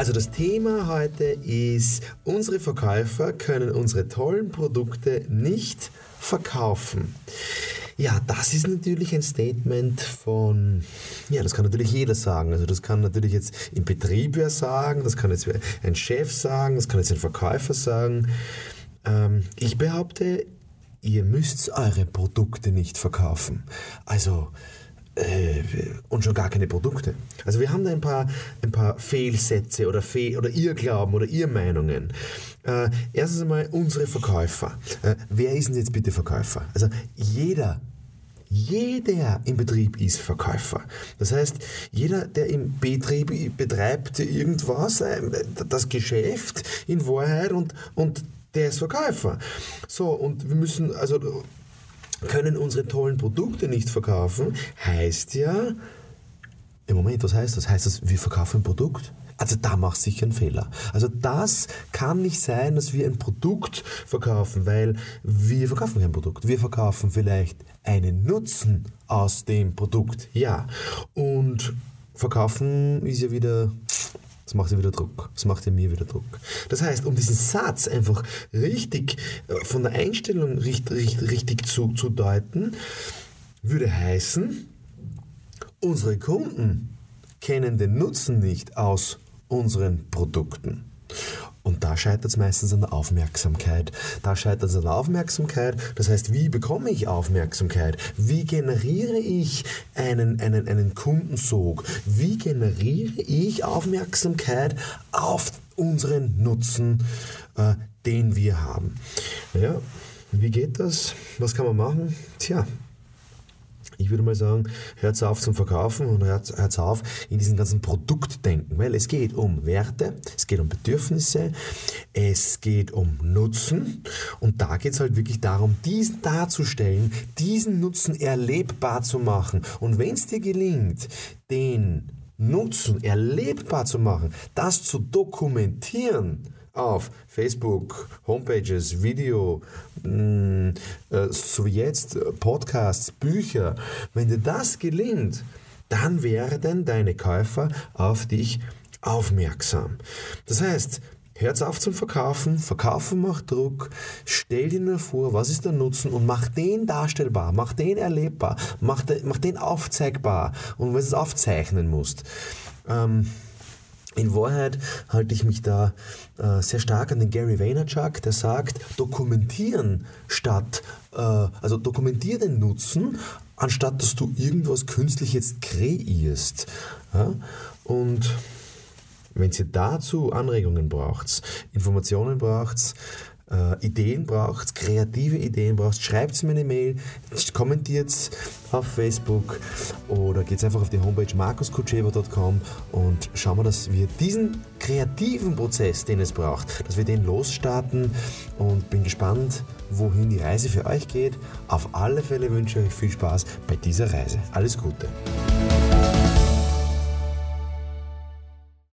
Also das Thema heute ist, unsere Verkäufer können unsere tollen Produkte nicht verkaufen. Ja, das ist natürlich ein Statement von, ja, das kann natürlich jeder sagen. Also das kann natürlich jetzt im Betrieb wer sagen, das kann jetzt ein Chef sagen, das kann jetzt ein Verkäufer sagen. Ähm, ich behaupte, ihr müsst eure Produkte nicht verkaufen. Also äh, und schon gar keine Produkte. Also wir haben da ein paar, ein paar Fehlsätze oder, Fehl oder Irrglauben oder Irrmeinungen. Äh, erstens einmal unsere Verkäufer. Äh, wer ist denn jetzt bitte Verkäufer? Also jeder jeder im Betrieb ist Verkäufer. Das heißt, jeder, der im Betrieb betreibt irgendwas, äh, das Geschäft in Wahrheit und, und der ist Verkäufer. So, und wir müssen, also können unsere tollen Produkte nicht verkaufen, heißt ja, im Moment, was heißt das? Heißt das, wir verkaufen ein Produkt? Also da macht sich ein Fehler. Also das kann nicht sein, dass wir ein Produkt verkaufen, weil wir verkaufen kein Produkt. Wir verkaufen vielleicht einen Nutzen aus dem Produkt. Ja. Und verkaufen ist ja wieder das macht ja wieder Druck. Das macht ja mir wieder Druck. Das heißt, um diesen Satz einfach richtig äh, von der Einstellung richtig, richtig zu, zu deuten, würde heißen, unsere Kunden kennen den Nutzen nicht aus unseren Produkten. Scheitert es meistens an der Aufmerksamkeit. Da scheitert es an der Aufmerksamkeit. Das heißt, wie bekomme ich Aufmerksamkeit? Wie generiere ich einen, einen, einen Kundensog? Wie generiere ich Aufmerksamkeit auf unseren Nutzen, äh, den wir haben? Ja, wie geht das? Was kann man machen? Tja, ich würde mal sagen, hört auf zum Verkaufen und hört, hört auf in diesen ganzen Produktdenken, weil es geht um Werte, es geht um Bedürfnisse, es geht um Nutzen. Und da geht es halt wirklich darum, diesen darzustellen, diesen Nutzen erlebbar zu machen. Und wenn es dir gelingt, den Nutzen erlebbar zu machen, das zu dokumentieren, auf Facebook, Homepages, Video, mh, mm, äh, so wie jetzt Podcasts, Bücher. Wenn dir das gelingt, dann werden deine Käufer auf dich aufmerksam. Das heißt, Hört auf zum Verkaufen, Verkaufen macht Druck, stell dir nur vor, was ist der Nutzen und mach den darstellbar, mach den erlebbar, mach, de, mach den aufzeigbar und du es aufzeichnen musst. Ähm, in Wahrheit halte ich mich da äh, sehr stark an den Gary Vaynerchuk, der sagt, dokumentieren statt, äh, also dokumentier den Nutzen, anstatt dass du irgendwas künstlich jetzt kreierst. Ja? Und wenn ihr dazu Anregungen braucht, Informationen braucht, äh, Ideen braucht, kreative Ideen braucht, schreibt mir eine Mail, kommentiert auf Facebook oder geht einfach auf die Homepage markuskutschewa.com und schauen wir, dass wir diesen kreativen Prozess, den es braucht, dass wir den losstarten und bin gespannt, wohin die Reise für euch geht. Auf alle Fälle wünsche ich euch viel Spaß bei dieser Reise. Alles Gute.